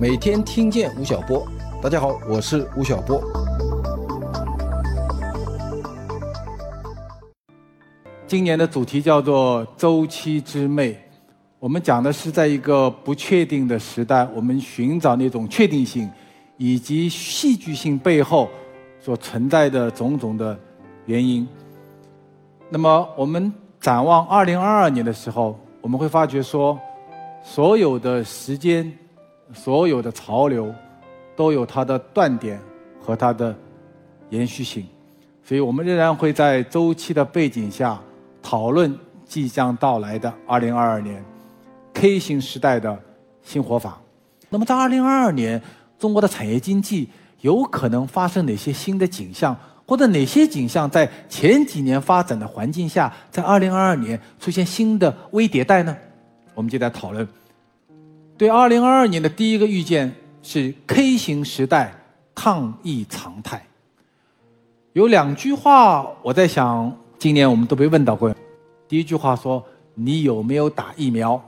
每天听见吴晓波，大家好，我是吴晓波。今年的主题叫做“周期之魅”，我们讲的是在一个不确定的时代，我们寻找那种确定性，以及戏剧性背后所存在的种种的原因。那么，我们展望二零二二年的时候，我们会发觉说，所有的时间。所有的潮流都有它的断点和它的延续性，所以我们仍然会在周期的背景下讨论即将到来的二零二二年 K 型时代的新活法。那么在二零二二年，中国的产业经济有可能发生哪些新的景象，或者哪些景象在前几年发展的环境下，在二零二二年出现新的微迭代呢？我们就在讨论。对二零二二年的第一个预见是 K 型时代抗疫常态。有两句话我在想，今年我们都被问到过。第一句话说：“你有没有打疫苗？”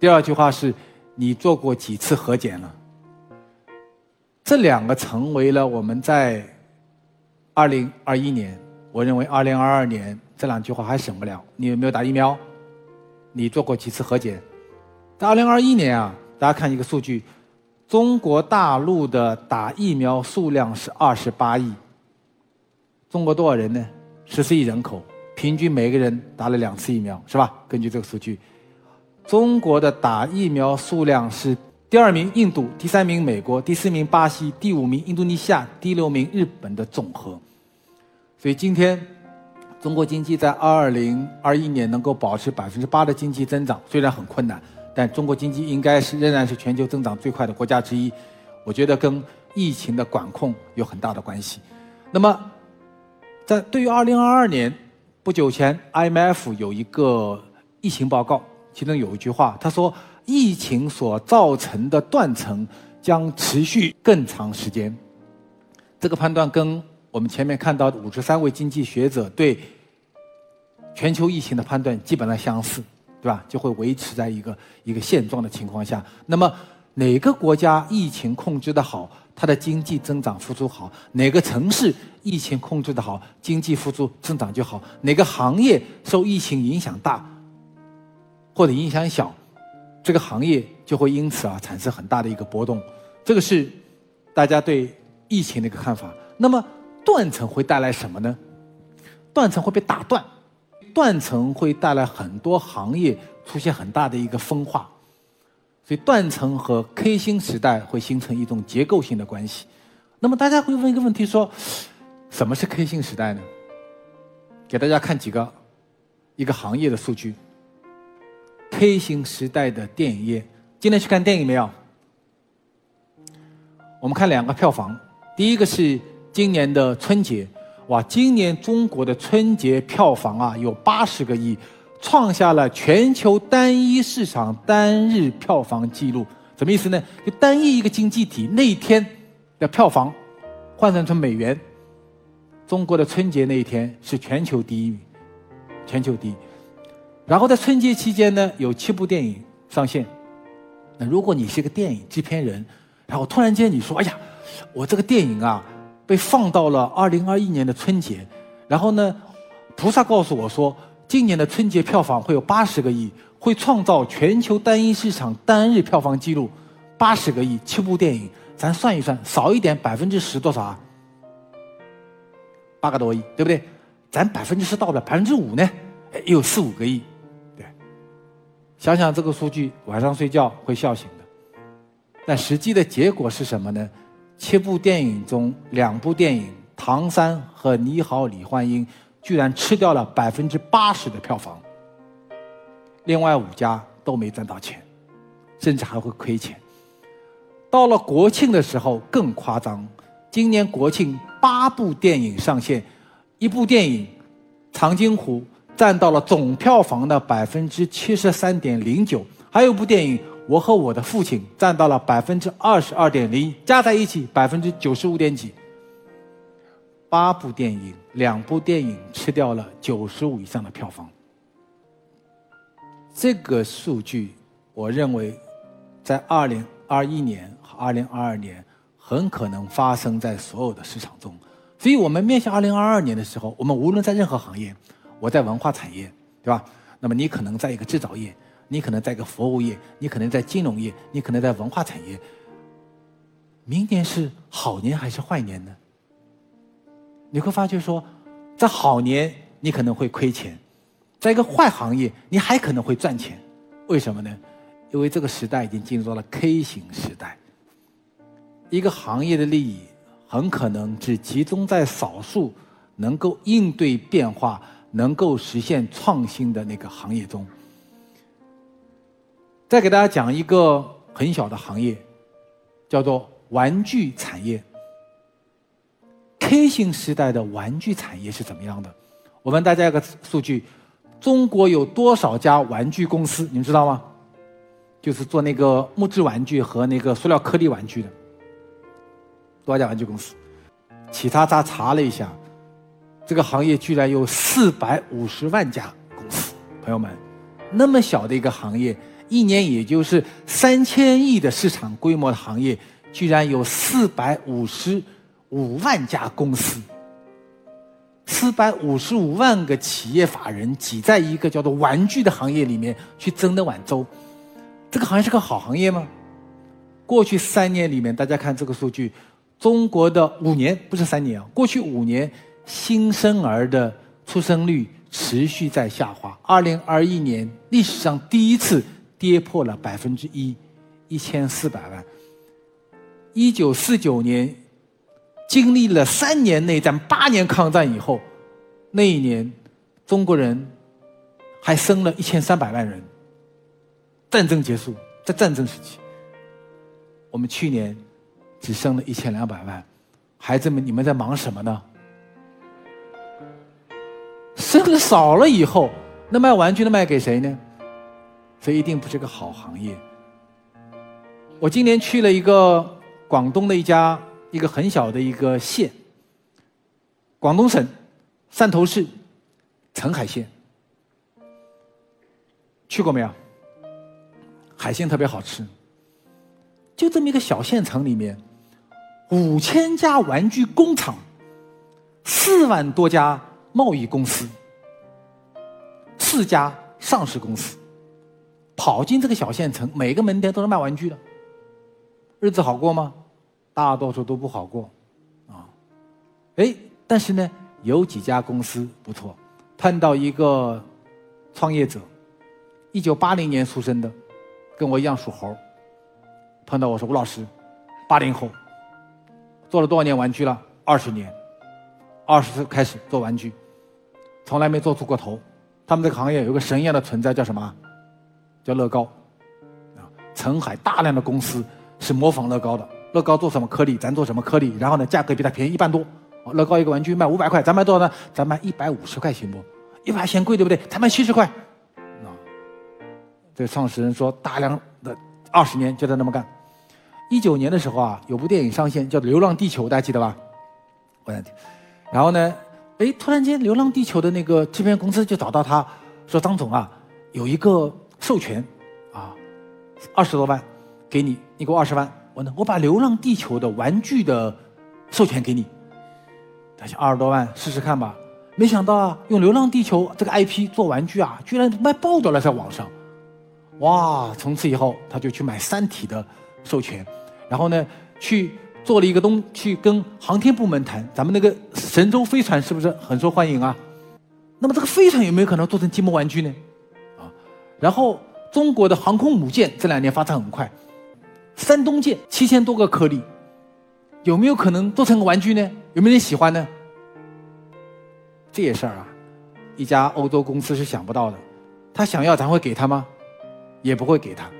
第二句话是：“你做过几次核检了？”这两个成为了我们在二零二一年，我认为二零二二年这两句话还省不了。你有没有打疫苗？你做过几次核检？在二零二一年啊，大家看一个数据，中国大陆的打疫苗数量是二十八亿。中国多少人呢？十四亿人口，平均每个人打了两次疫苗，是吧？根据这个数据，中国的打疫苗数量是第二名印度，第三名美国，第四名巴西，第五名印度尼西亚，第六名日本的总和。所以今天，中国经济在二零二一年能够保持百分之八的经济增长，虽然很困难。但中国经济应该是仍然是全球增长最快的国家之一，我觉得跟疫情的管控有很大的关系。那么，在对于二零二二年不久前，IMF 有一个疫情报告，其中有一句话，他说疫情所造成的断层将持续更长时间。这个判断跟我们前面看到的五十三位经济学者对全球疫情的判断基本上相似。对吧？就会维持在一个一个现状的情况下。那么，哪个国家疫情控制的好，它的经济增长复苏好；哪个城市疫情控制的好，经济复苏增长就好；哪个行业受疫情影响大，或者影响小，这个行业就会因此啊产生很大的一个波动。这个是大家对疫情的一个看法。那么，断层会带来什么呢？断层会被打断。断层会带来很多行业出现很大的一个分化，所以断层和 K 星时代会形成一种结构性的关系。那么大家会问一个问题：说什么是 K 星时代呢？给大家看几个一个行业的数据。K 星时代的电影业，今天去看电影没有？我们看两个票房，第一个是今年的春节。哇，今年中国的春节票房啊有八十个亿，创下了全球单一市场单日票房纪录。什么意思呢？就单一一个经济体那一天的票房，换算成美元，中国的春节那一天是全球第一，全球第一。然后在春节期间呢，有七部电影上线。那如果你是个电影制片人，然后突然间你说：“哎呀，我这个电影啊。”被放到了二零二一年的春节，然后呢，菩萨告诉我说，今年的春节票房会有八十个亿，会创造全球单一市场单日票房纪录，八十个亿，七部电影，咱算一算，少一点百分之十多少啊？八个多亿，对不对？咱百分之十到不了，百分之五呢？哎，有四五个亿，对。想想这个数据，晚上睡觉会笑醒的。但实际的结果是什么呢？七部电影中，两部电影《唐山》和《你好，李焕英》居然吃掉了百分之八十的票房，另外五家都没赚到钱，甚至还会亏钱。到了国庆的时候更夸张，今年国庆八部电影上线，一部电影《长津湖》占到了总票房的百分之七十三点零九，还有部电影。我和我的父亲占到了百分之二十二点零，加在一起百分之九十五点几。八部电影，两部电影吃掉了九十五以上的票房。这个数据，我认为，在二零二一年和二零二二年很可能发生在所有的市场中，所以我们面向二零二二年的时候，我们无论在任何行业，我在文化产业，对吧？那么你可能在一个制造业，你可能在一个服务业，你可能在金融业，你可能在文化产业。明年是好年还是坏年呢？你会发觉说，在好年你可能会亏钱，在一个坏行业你还可能会赚钱，为什么呢？因为这个时代已经进入到了 K 型时代。一个行业的利益很可能只集中在少数能够应对变化、能够实现创新的那个行业中。再给大家讲一个很小的行业，叫做玩具产业。K 型时代的玩具产业是怎么样的？我问大家一个数据：中国有多少家玩具公司？你们知道吗？就是做那个木质玩具和那个塑料颗粒玩具的，多少家玩具公司？其他他查了一下，这个行业居然有四百五十万家公司。朋友们，那么小的一个行业，一年也就是三千亿的市场规模的行业，居然有四百五十五万家公司，四百五十五万个企业法人挤在一个叫做玩具的行业里面去争那碗粥。这个行业是个好行业吗？过去三年里面，大家看这个数据，中国的五年不是三年啊，过去五年新生儿的出生率持续在下滑。二零二一年历史上第一次跌破了百分之一，一千四百万。一九四九年经历了三年内战、八年抗战以后，那一年中国人还生了一千三百万人。战争结束，在战争时期，我们去年只生了一千两百万，孩子们，你们在忙什么呢？生的少了以后，那卖玩具的卖给谁呢？这一定不是个好行业。我今年去了一个广东的一家一个很小的一个县，广东省汕头市澄海县，去过没有？海鲜特别好吃，就这么一个小县城里面，五千家玩具工厂，四万多家贸易公司，四家上市公司，跑进这个小县城，每个门店都是卖玩具的，日子好过吗？大多数都不好过，啊，哎，但是呢，有几家公司不错，碰到一个创业者，一九八零年出生的。跟我一样属猴，碰到我说吴老师，八零后，做了多少年玩具了？二十年，二十岁开始做玩具，从来没做出过头。他们这个行业有个神一样的存在，叫什么？叫乐高。啊，澄海大量的公司是模仿乐高的。乐高做什么颗粒，咱做什么颗粒，然后呢，价格比它便宜一半多。乐高一个玩具卖五百块，咱卖多少呢？咱卖一百五十块行不？一百嫌贵对不对？咱卖七十块。啊这创始人说：“大量的二十年就在那么干。一九年的时候啊，有部电影上线，叫《流浪地球》，大家记得吧？我想听然后呢，哎，突然间，《流浪地球》的那个制片公司就找到他，说：‘张总啊，有一个授权，啊，二十多万，给你，你给我二十万，我呢，我把《流浪地球》的玩具的授权给你。’他想二十多万试试看吧。没想到啊，用《流浪地球》这个 IP 做玩具啊，居然卖爆掉了，在网上。”哇！从此以后，他就去买《三体》的授权，然后呢，去做了一个东，去跟航天部门谈，咱们那个神舟飞船是不是很受欢迎啊？那么这个飞船有没有可能做成积木玩具呢？然后中国的航空母舰这两年发展很快，山东舰七千多个颗粒，有没有可能做成个玩具呢？有没有人喜欢呢？这些事儿啊，一家欧洲公司是想不到的，他想要，咱会给他吗？也不会给他，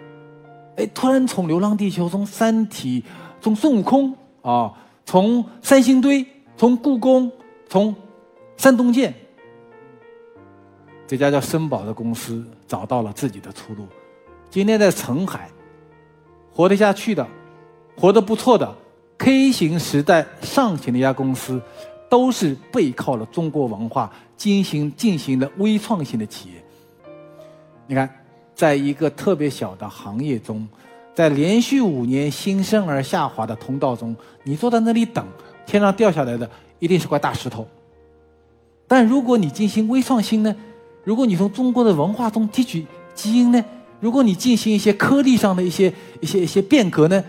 哎，突然从《流浪地球》、从《三体》、从孙悟空啊，从三星堆、从故宫、从山东舰，这家叫森宝的公司找到了自己的出路。今天在澄海，活得下去的、活得不错的 K 型时代上行的一家公司，都是背靠了中国文化进行进行了微创新的企业。你看。在一个特别小的行业中，在连续五年新生儿下滑的通道中，你坐在那里等，天上掉下来的一定是块大石头。但如果你进行微创新呢？如果你从中国的文化中提取基因呢？如果你进行一些颗粒上的一些一些一些变革呢？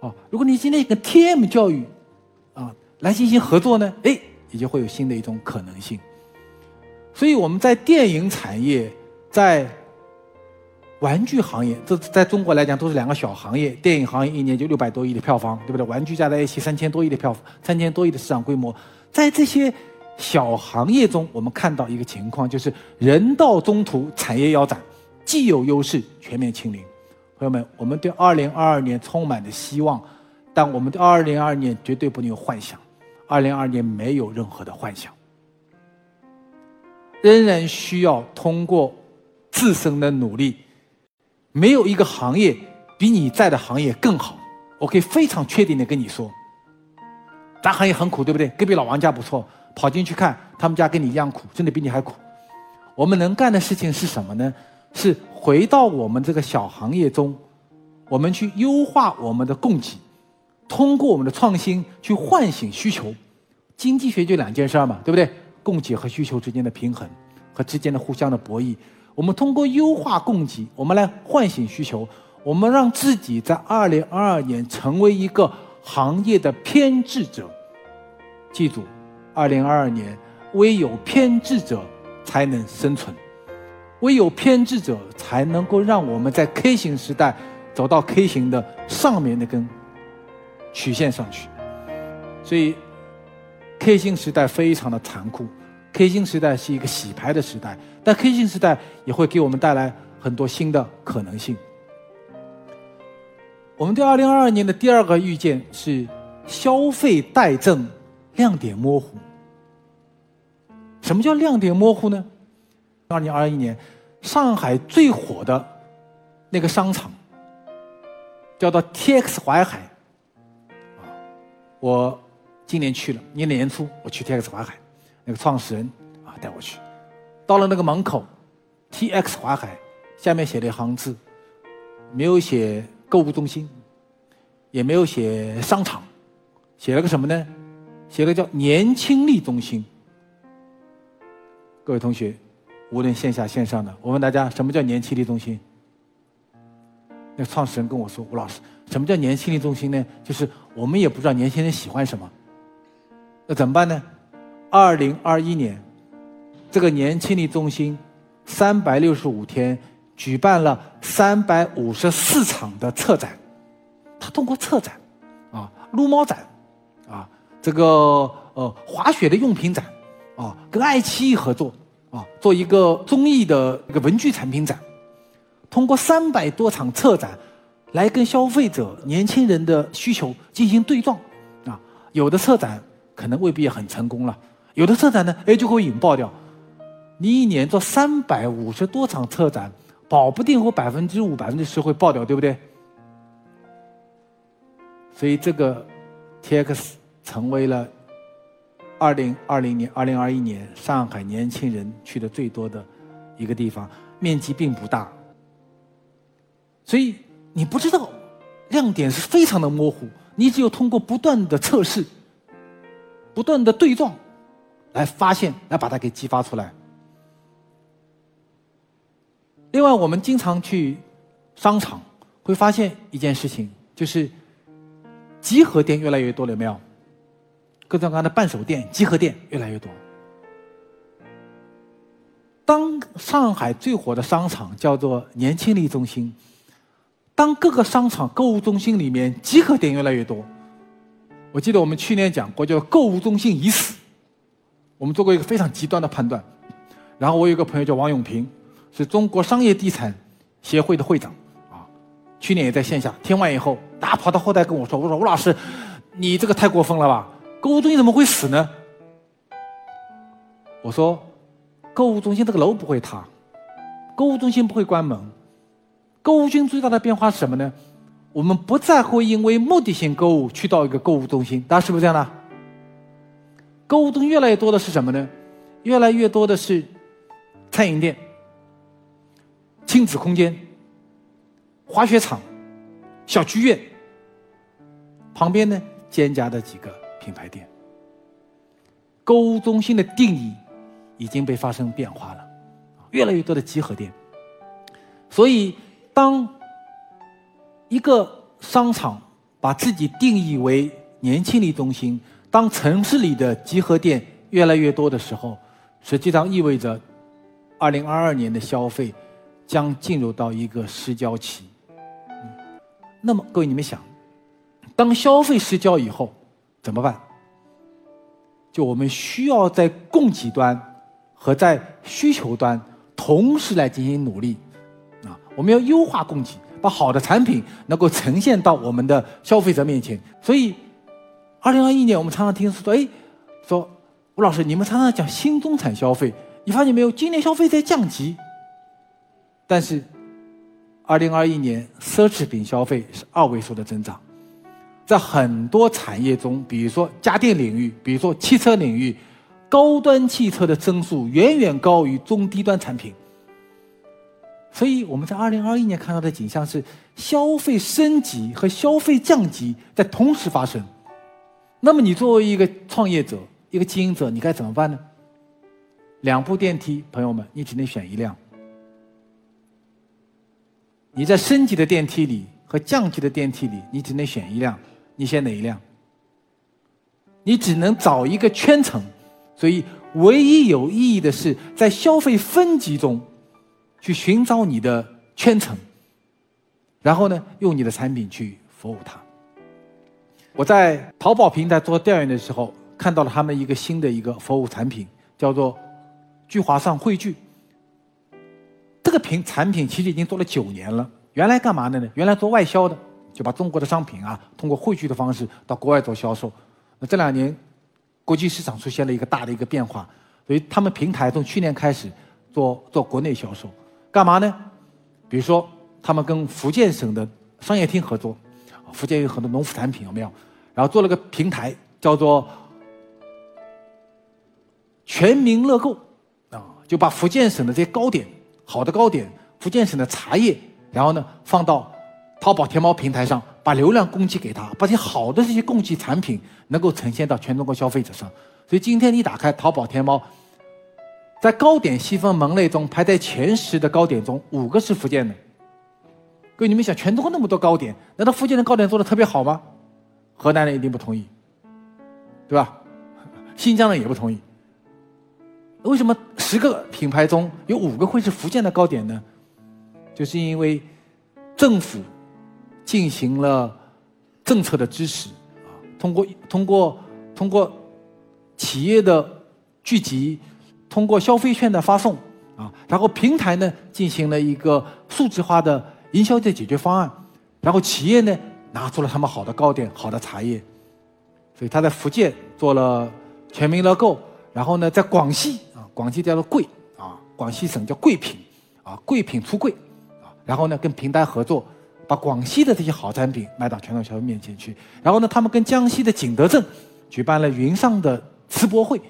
哦，如果你今天跟 TM 教育啊来进行合作呢？哎，也就会有新的一种可能性。所以我们在电影产业，在玩具行业，这在中国来讲都是两个小行业。电影行业一年就六百多亿的票房，对不对？玩具加在一起三千多亿的票，三千多亿的市场规模。在这些小行业中，我们看到一个情况，就是人到中途，产业腰斩，既有优势，全面清零。朋友们，我们对二零二二年充满着希望，但我们对二零二二年绝对不能有幻想。二零二二年没有任何的幻想，仍然需要通过自身的努力。没有一个行业比你在的行业更好，我可以非常确定的跟你说，咱行业很苦，对不对？隔壁老王家不错，跑进去看，他们家跟你一样苦，甚至比你还苦。我们能干的事情是什么呢？是回到我们这个小行业中，我们去优化我们的供给，通过我们的创新去唤醒需求。经济学就两件事嘛，对不对？供给和需求之间的平衡和之间的互相的博弈。我们通过优化供给，我们来唤醒需求。我们让自己在二零二二年成为一个行业的偏执者。记住，二零二二年唯有偏执者才能生存，唯有偏执者才能够让我们在 K 型时代走到 K 型的上面那根曲线上去。所以，K 型时代非常的残酷。K 星时代是一个洗牌的时代，但 K 星时代也会给我们带来很多新的可能性。我们对二零二二年的第二个预见是消费待证，亮点模糊。什么叫亮点模糊呢？二零二一年，上海最火的那个商场叫做 TX 淮海，啊，我今年去了，年年初我去 TX 淮海。那个创始人啊，带我去，到了那个门口，T X 淮海，下面写了一行字，没有写购物中心，也没有写商场，写了个什么呢？写了叫年轻力中心。各位同学，无论线下线上的，我问大家，什么叫年轻力中心？那创始人跟我说：“吴老师，什么叫年轻力中心呢？就是我们也不知道年轻人喜欢什么，那怎么办呢？”二零二一年，这个年轻力中心三百六十五天举办了三百五十四场的策展，他通过策展，啊，撸猫展，啊，这个呃滑雪的用品展，啊，跟爱奇艺合作，啊，做一个综艺的一个文具产品展，通过三百多场策展，来跟消费者年轻人的需求进行对撞，啊，有的策展可能未必很成功了。有的策展呢，哎，就会引爆掉。你一年做三百五十多场策展，保不定会百分之五、百分之十会爆掉，对不对？所以这个 TX 成为了二零二零年、二零二一年上海年轻人去的最多的一个地方，面积并不大。所以你不知道亮点是非常的模糊，你只有通过不断的测试、不断的对撞。来发现，来把它给激发出来。另外，我们经常去商场，会发现一件事情，就是集合店越来越多了，有没有？各种各样的伴手店、集合店越来越多。当上海最火的商场叫做年轻力中心，当各个商场购物中心里面集合店越来越多，我记得我们去年讲过，叫购物中心已死。我们做过一个非常极端的判断，然后我有一个朋友叫王永平，是中国商业地产协会的会长，啊，去年也在线下听完以后，他跑到后台跟我说：“我说吴老师，你这个太过分了吧？购物中心怎么会死呢？”我说：“购物中心这个楼不会塌，购物中心不会关门，购物中心最大的变化是什么呢？我们不再会因为目的性购物去到一个购物中心，大家是不是这样的？”购物中越来越多的是什么呢？越来越多的是餐饮店、亲子空间、滑雪场、小剧院，旁边呢兼夹的几个品牌店。购物中心的定义已经被发生变化了，越来越多的集合店。所以，当一个商场把自己定义为年轻力中心，当城市里的集合店越来越多的时候，实际上意味着，二零二二年的消费将进入到一个失焦期。那么，各位你们想，当消费失焦以后怎么办？就我们需要在供给端和在需求端同时来进行努力，啊，我们要优化供给，把好的产品能够呈现到我们的消费者面前。所以，二零二一年我们常常听说，哎，说吴老师，你们常常讲新中产消费，你发现没有？今年消费在降级，但是，二零二一年奢侈品消费是二位数的增长。在很多产业中，比如说家电领域，比如说汽车领域，高端汽车的增速远远高于中低端产品。所以我们在二零二一年看到的景象是，消费升级和消费降级在同时发生。那么你作为一个创业者、一个经营者，你该怎么办呢？两部电梯，朋友们，你只能选一辆。你在升级的电梯里和降级的电梯里，你只能选一辆。你选哪一辆？你只能找一个圈层，所以唯一有意义的是在消费分级中，去寻找你的圈层，然后呢，用你的产品去服务它。我在淘宝平台做调研的时候，看到了他们一个新的一个服务产品，叫做聚划算汇聚。这个品产品其实已经做了九年了，原来干嘛的呢？原来做外销的。就把中国的商品啊，通过汇聚的方式到国外做销售。那这两年，国际市场出现了一个大的一个变化，所以他们平台从去年开始做做国内销售，干嘛呢？比如说，他们跟福建省的商业厅合作，福建有很多农副产品，有没有？然后做了个平台，叫做全民乐购，啊，就把福建省的这些糕点、好的糕点、福建省的茶叶，然后呢放到。淘宝、天猫平台上把流量供给给他，把这些好的这些供给产品能够呈现到全中国消费者上。所以今天你打开淘宝、天猫，在糕点细分门类中排在前十的糕点中，五个是福建的。各位，你们想，全中国那么多糕点，难道福建的糕点做的特别好吗？河南人一定不同意，对吧？新疆人也不同意。为什么十个品牌中有五个会是福建的糕点呢？就是因为政府。进行了政策的支持，啊，通过通过通过企业的聚集，通过消费券的发送，啊，然后平台呢进行了一个数字化的营销的解决方案，然后企业呢拿出了他们好的糕点、好的茶叶，所以他在福建做了全民乐购，然后呢在广西啊，广西叫做贵啊，广西省叫贵品啊，贵品出桂啊，然后呢跟平台合作。把广西的这些好产品卖到全国消费面前去，然后呢，他们跟江西的景德镇举办了云上的直播会，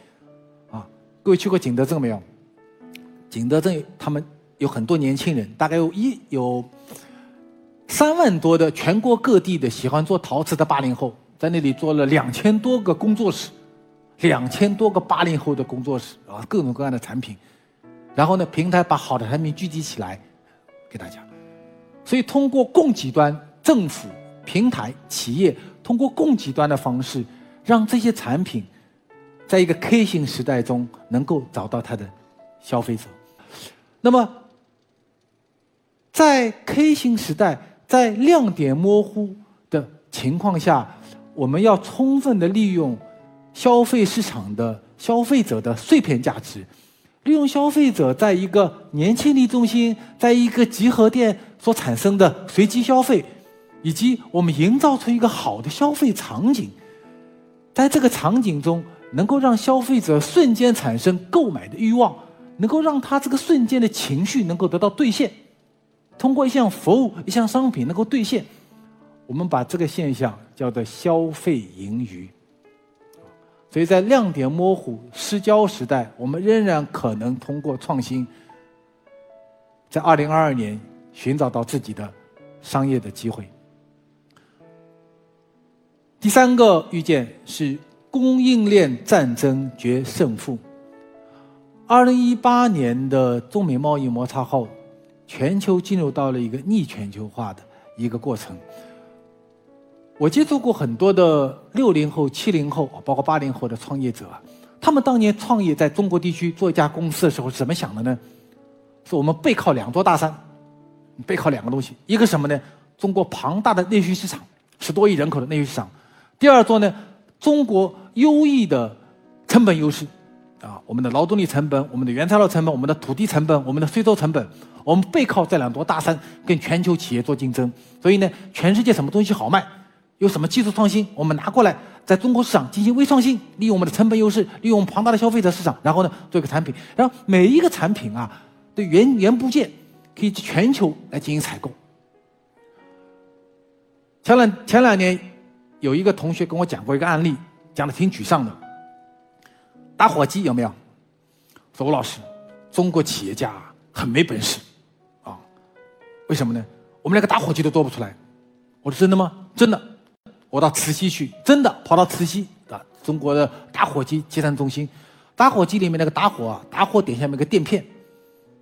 啊，各位去过景德镇没有？景德镇他们有很多年轻人，大概有一有三万多的全国各地的喜欢做陶瓷的八零后，在那里做了两千多个工作室，两千多个八零后的工作室啊，各种各样的产品，然后呢，平台把好的产品聚集起来给大家。所以，通过供给端、政府、平台、企业，通过供给端的方式，让这些产品，在一个 K 型时代中能够找到它的消费者。那么，在 K 型时代，在亮点模糊的情况下，我们要充分的利用消费市场的消费者的碎片价值。利用消费者在一个年轻力中心，在一个集合店所产生的随机消费，以及我们营造出一个好的消费场景，在这个场景中，能够让消费者瞬间产生购买的欲望，能够让他这个瞬间的情绪能够得到兑现，通过一项服务、一项商品能够兑现，我们把这个现象叫做消费盈余。所以在亮点模糊、失焦时代，我们仍然可能通过创新，在二零二二年寻找到自己的商业的机会。第三个预见是供应链战争决胜负。二零一八年的中美贸易摩擦后，全球进入到了一个逆全球化的一个过程。我接触过很多的六零后、七零后，包括八零后的创业者，他们当年创业在中国地区做一家公司的时候是怎么想的呢？是我们背靠两座大山，背靠两个东西，一个什么呢？中国庞大的内需市场，十多亿人口的内需市场；第二座呢，中国优异的成本优势，啊，我们的劳动力成本、我们的原材料成本、我们的土地成本、我们的税收成本，我们背靠这两座大山跟全球企业做竞争。所以呢，全世界什么东西好卖？有什么技术创新，我们拿过来在中国市场进行微创新，利用我们的成本优势，利用庞大的消费者市场，然后呢做一个产品，然后每一个产品啊的原原部件可以全球来进行采购。前两前两年有一个同学跟我讲过一个案例，讲的挺沮丧的。打火机有没有？说吴老师，中国企业家很没本事啊，为什么呢？我们连个打火机都做不出来。我说真的吗？真的。我到慈溪去，真的跑到慈溪啊，中国的打火机集散中心，打火机里面那个打火，打火点下面个垫片，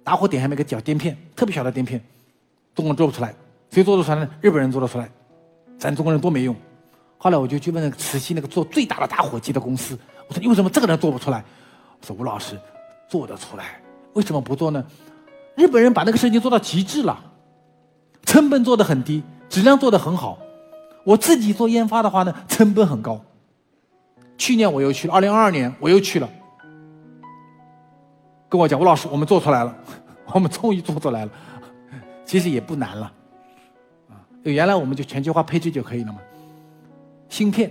打火点下面个小垫片，特别小的垫片，中国人做不出来，谁做得出来呢？日本人做得出来，咱中国人多没用。后来我就去问那个慈溪那个做最大的打火机的公司，我说你为什么这个人做不出来？我说吴老师做得出来，为什么不做呢？日本人把那个事情做到极致了，成本做得很低，质量做得很好。我自己做研发的话呢，成本很高。去年我又去了，二零二二年我又去了，跟我讲吴老师，我们做出来了，我们终于做出来了，其实也不难了，啊，原来我们就全球化配置就可以了嘛。芯片，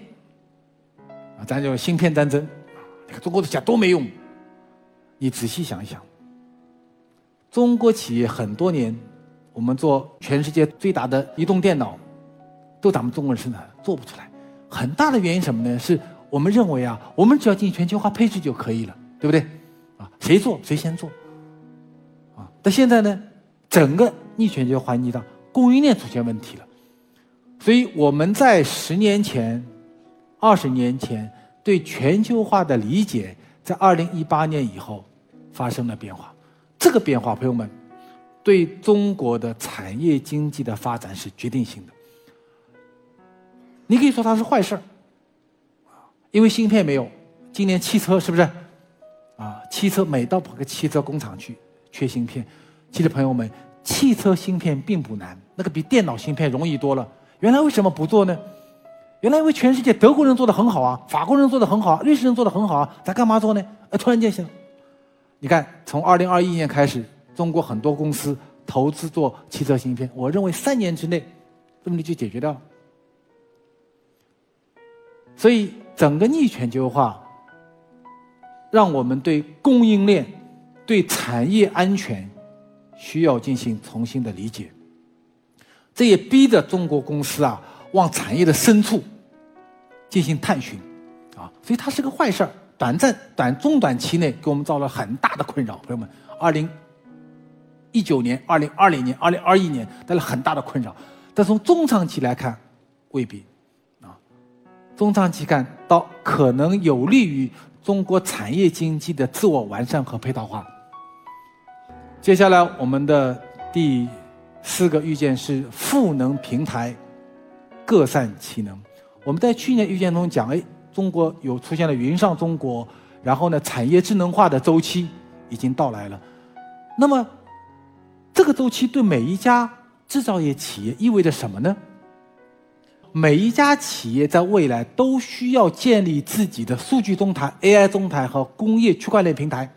啊，咱就芯片战争，你看中国的讲多没用，你仔细想一想，中国企业很多年，我们做全世界最大的移动电脑。都咱们中国人生产做不出来，很大的原因什么呢？是我们认为啊，我们只要进全球化配置就可以了，对不对？啊，谁做谁先做，啊，但现在呢，整个逆全球化，逆到供应链出现问题了，所以我们在十年前、二十年前对全球化的理解，在二零一八年以后发生了变化。这个变化，朋友们，对中国的产业经济的发展是决定性的。你可以说它是坏事儿，因为芯片没有。今年汽车是不是？啊，汽车每到跑个汽车工厂去，缺芯片。其实朋友们，汽车芯片并不难，那个比电脑芯片容易多了。原来为什么不做呢？原来因为全世界德国人做的很好啊，法国人做的很好啊，瑞士人做的很好啊，咱干嘛做呢？呃，突然间想，你看，从二零二一年开始，中国很多公司投资做汽车芯片，我认为三年之内问题就解决掉了。所以，整个逆全球化，让我们对供应链、对产业安全需要进行重新的理解。这也逼着中国公司啊，往产业的深处进行探寻，啊，所以它是个坏事儿。短暂、短中短期内给我们造了很大的困扰，朋友们。二零一九年、二零二零年、二零二一年带来很大的困扰，但从中长期来看，未必。中长期看到可能有利于中国产业经济的自我完善和配套化。接下来我们的第四个预见是赋能平台，各善其能。我们在去年预见中讲，哎，中国有出现了云上中国，然后呢，产业智能化的周期已经到来了。那么，这个周期对每一家制造业企业意味着什么呢？每一家企业在未来都需要建立自己的数据中台、AI 中台和工业区块链平台。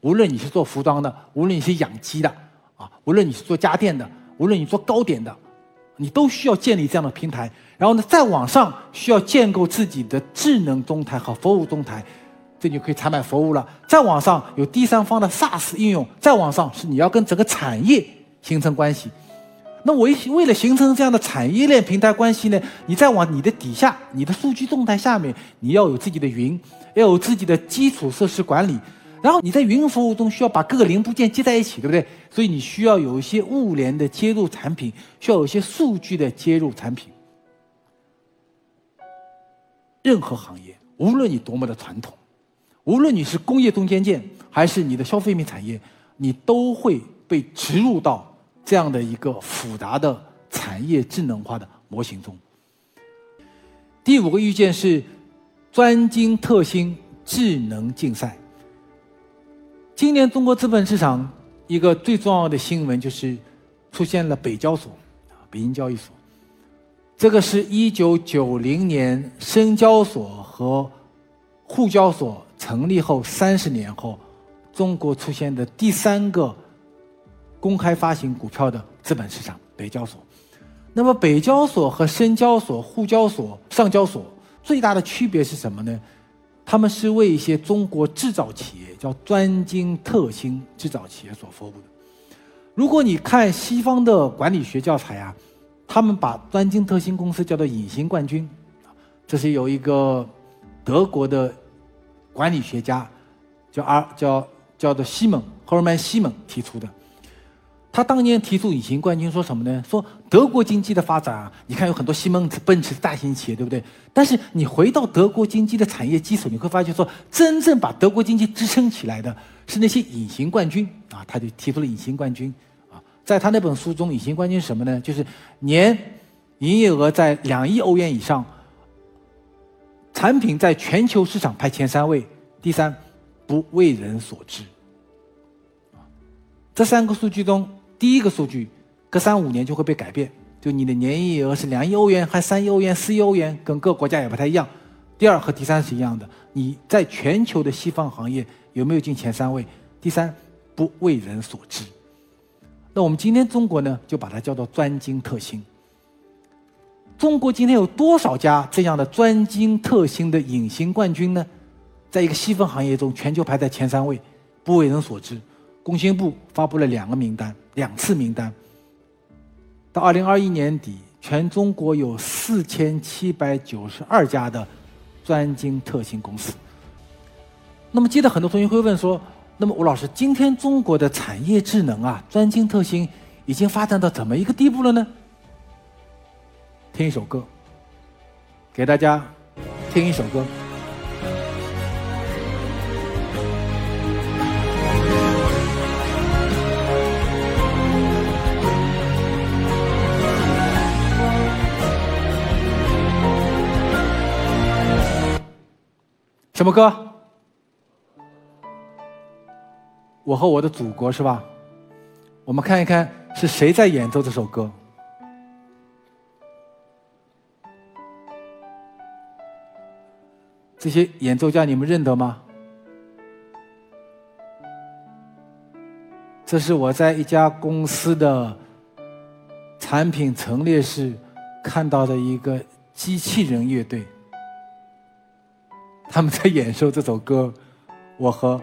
无论你是做服装的，无论你是养鸡的，啊，无论你是做家电的，无论你做糕点的，你都需要建立这样的平台。然后呢，再往上需要建构自己的智能中台和服务中台，这就可以采买服务了。再往上有第三方的 SaaS 应用，再往上是你要跟整个产业形成关系。那为为了形成这样的产业链平台关系呢，你再往你的底下，你的数据动态下面，你要有自己的云，要有自己的基础设施管理，然后你在云服务中需要把各个零部件接在一起，对不对？所以你需要有一些物联的接入产品，需要有一些数据的接入产品。任何行业，无论你多么的传统，无论你是工业中间件还是你的消费品产业，你都会被植入到这样的一个复杂的产业智能化的模型中。第五个预见是专精特新智能竞赛。今年中国资本市场一个最重要的新闻就是出现了北交所啊，北京交易所。这个是一九九零年深交所和沪交所成立后三十年后，中国出现的第三个公开发行股票的资本市场——北交所。那么，北交所和深交所、沪交所、上交所最大的区别是什么呢？他们是为一些中国制造企业，叫专精特新制造企业所服务的。如果你看西方的管理学教材啊。他们把专精特新公司叫做隐形冠军，这是有一个德国的管理学家叫阿叫叫做西蒙赫尔曼西蒙提出的。他当年提出隐形冠军，说什么呢？说德国经济的发展啊，你看有很多西门子奔驰大型企业，对不对？但是你回到德国经济的产业基础，你会发现说，真正把德国经济支撑起来的是那些隐形冠军啊！他就提出了隐形冠军啊。在他那本书中，隐形冠军是什么呢？就是年营业额在两亿欧元以上，产品在全球市场排前三位，第三不为人所知。这三个数据中，第一个数据隔三五年就会被改变，就你的年营业额是两亿欧元，还三亿欧元、四亿欧元，跟各国家也不太一样。第二和第三是一样的，你在全球的西方行业有没有进前三位？第三不为人所知。那我们今天中国呢，就把它叫做专精特新。中国今天有多少家这样的专精特新的隐形冠军呢？在一个细分行业中，全球排在前三位，不为人所知。工信部发布了两个名单，两次名单。到二零二一年底，全中国有四千七百九十二家的专精特新公司。那么，接着很多同学会问说。那么，吴老师，今天中国的产业智能啊，专精特新，已经发展到怎么一个地步了呢？听一首歌，给大家听一首歌。什么歌？我和我的祖国是吧？我们看一看是谁在演奏这首歌。这些演奏家你们认得吗？这是我在一家公司的产品陈列室看到的一个机器人乐队，他们在演奏这首歌《我和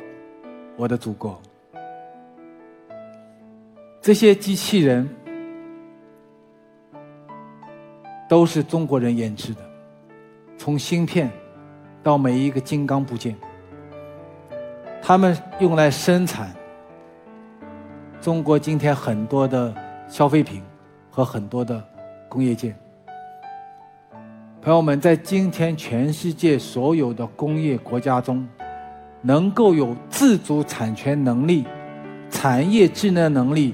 我的祖国》。这些机器人都是中国人研制的，从芯片到每一个金刚部件，他们用来生产中国今天很多的消费品和很多的工业件。朋友们，在今天全世界所有的工业国家中，能够有自主产权能力、产业智能能力。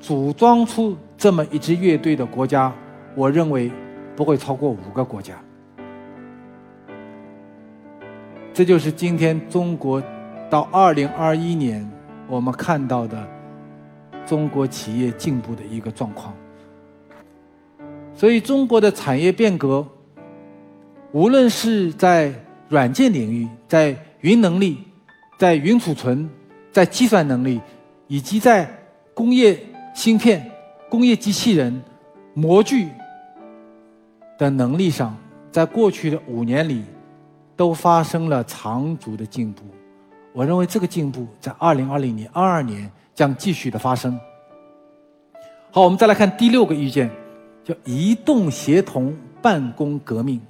组装出这么一支乐队的国家，我认为不会超过五个国家。这就是今天中国到二零二一年我们看到的中国企业进步的一个状况。所以，中国的产业变革，无论是在软件领域、在云能力、在云储存、在计算能力，以及在工业。芯片、工业机器人、模具的能力上，在过去的五年里，都发生了长足的进步。我认为这个进步在二零二零年、二二年将继续的发生。好，我们再来看第六个意见，叫移动协同办公革命。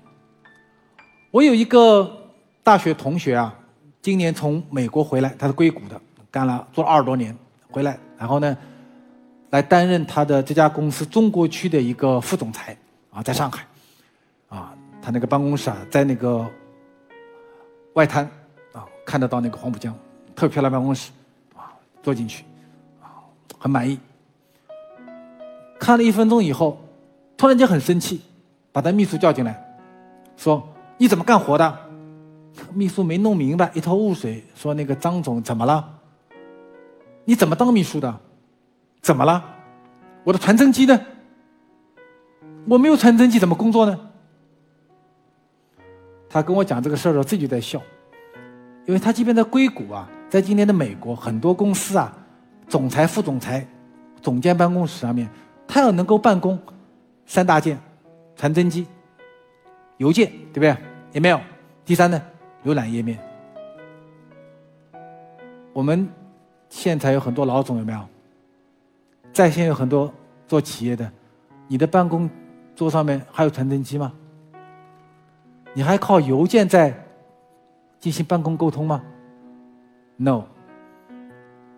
我有一个大学同学啊，今年从美国回来，他是硅谷的，干了做了二十多年，回来，然后呢？来担任他的这家公司中国区的一个副总裁，啊，在上海，啊，他那个办公室啊，在那个外滩啊，看得到那个黄浦江，特漂亮办公室啊，坐进去啊，很满意。看了一分钟以后，突然间很生气，把他秘书叫进来，说：“你怎么干活的？”秘书没弄明白，一头雾水，说：“那个张总怎么了？你怎么当秘书的？怎么了？我的传真机呢？我没有传真机，怎么工作呢？”他跟我讲这个事儿的时候，自己在笑，因为他即便在硅谷啊，在今天的美国，很多公司啊，总裁、副总裁、总监办公室上面。他要能够办公，三大件：传真机、邮件，对不对？email。第三呢，浏览页面。我们现在有很多老总，有没有？在线有很多做企业的，你的办公桌上面还有传真机吗？你还靠邮件在进行办公沟通吗？No。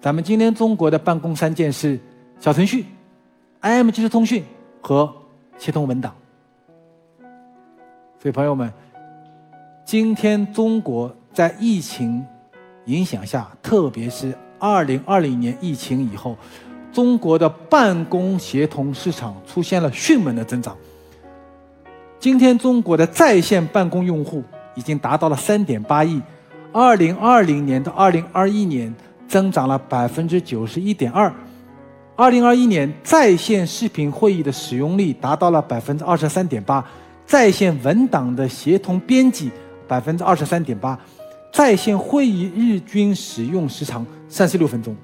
咱们今天中国的办公三件是小程序。IM 即时通讯和协同文档，所以朋友们，今天中国在疫情影响下，特别是二零二零年疫情以后，中国的办公协同市场出现了迅猛的增长。今天中国的在线办公用户已经达到了三点八亿，二零二零年到二零二一年增长了百分之九十一点二。二零二一年，在线视频会议的使用率达到了百分之二十三点八，在线文档的协同编辑百分之二十三点八，在线会议日均使用时长三十六分钟。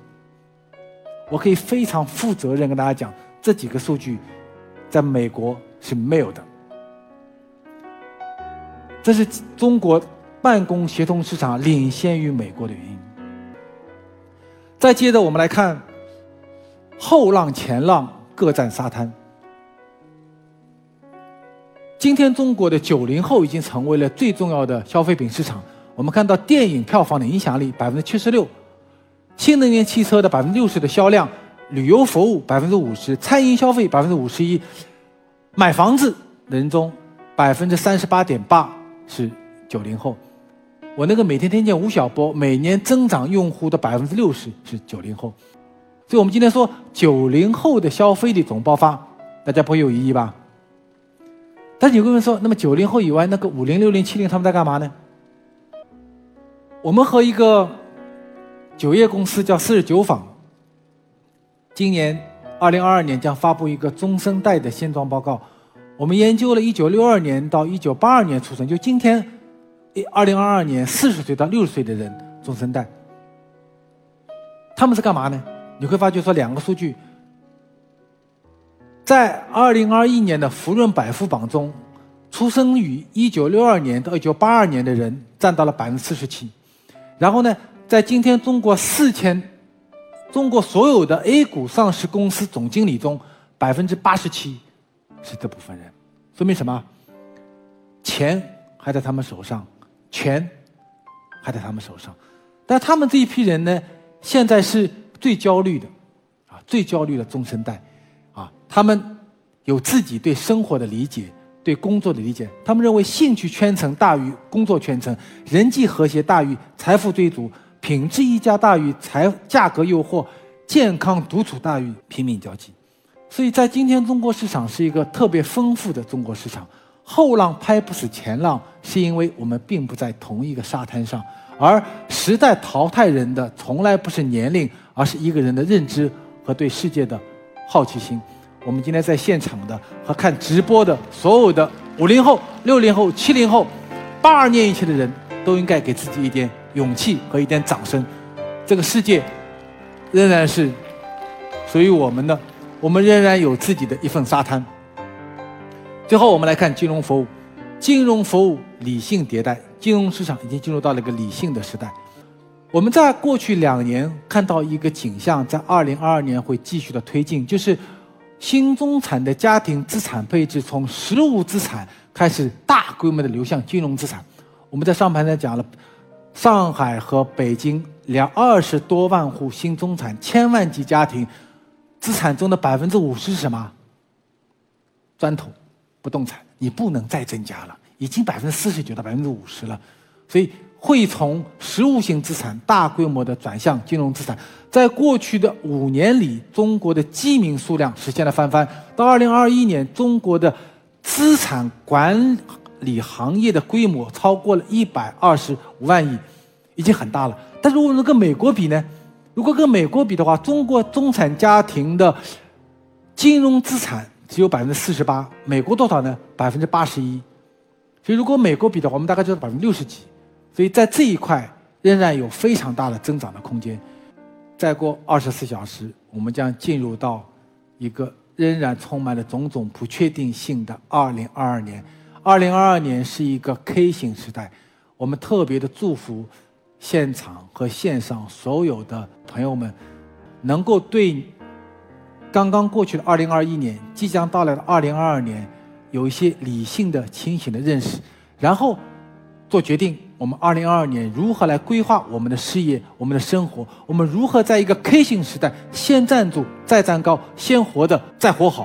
我可以非常负责任跟大家讲，这几个数据在美国是没有的。这是中国办公协同市场领先于美国的原因。再接着，我们来看。后浪前浪各占沙滩。今天中国的九零后已经成为了最重要的消费品市场。我们看到电影票房的影响力百分之七十六，新能源汽车的百分之六十的销量，旅游服务百分之五十，餐饮消费百分之五十一，买房子人中百分之三十八点八是九零后。我那个每天听见吴晓波每年增长用户的百分之六十是九零后。所以我们今天说九零后的消费力总爆发，大家不会有异议吧？但是有个人说，那么九零后以外，那个五零、六零、七零他们在干嘛呢？我们和一个酒业公司叫四十九坊，今年二零二二年将发布一个中生代的现状报告。我们研究了一九六二年到一九八二年出生，就今天二零二二年四十岁到六十岁的人中生代，他们是干嘛呢？你会发觉说两个数据，在二零二一年的福润百富榜中，出生于一九六二年到一九八二年的人占到了百分之四十七，然后呢，在今天中国四千，中国所有的 A 股上市公司总经理中，百分之八十七是这部分人，说明什么？钱还在他们手上，权还在他们手上，但他们这一批人呢，现在是。最焦虑的，啊，最焦虑的中生代，他们有自己对生活的理解，对工作的理解。他们认为兴趣圈层大于工作圈层，人际和谐大于财富追逐，品质溢价大于财价格诱惑，健康独处大于拼命交际。所以在今天中国市场是一个特别丰富的中国市场。后浪拍不死前浪，是因为我们并不在同一个沙滩上，而时代淘汰人的从来不是年龄。而是一个人的认知和对世界的好奇心。我们今天在现场的和看直播的所有的五零后、六零后、七零后、八二年以前的人都应该给自己一点勇气和一点掌声。这个世界仍然是属于我们的，我们仍然有自己的一份沙滩。最后，我们来看金融服务，金融服务理性迭代，金融市场已经进入到了一个理性的时代。我们在过去两年看到一个景象，在二零二二年会继续的推进，就是新中产的家庭资产配置从实物资产开始大规模的流向金融资产。我们在上盘呢讲了，上海和北京两二十多万户新中产千万级家庭资产中的百分之五十是什么？砖头、不动产，你不能再增加了。已经百分之四十九到百分之五十了，所以会从实物性资产大规模的转向金融资产。在过去的五年里，中国的基民数量实现了翻番。到二零二一年，中国的资产管理行业的规模超过了一百二十五万亿，已经很大了。但是如果跟美国比呢？如果跟美国比的话，中国中产家庭的金融资产只有百分之四十八，美国多少呢？百分之八十一。所以如果美国比的话，我们大概就是百分之六十几。所以在这一块仍然有非常大的增长的空间。再过二十四小时，我们将进入到一个仍然充满了种种不确定性的二零二二年。二零二二年是一个 K 型时代，我们特别的祝福现场和线上所有的朋友们，能够对刚刚过去的二零二一年、即将到来的二零二二年有一些理性的、清醒的认识，然后做决定。我们二零二二年如何来规划我们的事业、我们的生活？我们如何在一个 K 型时代先站住、再站高、先活着再活好？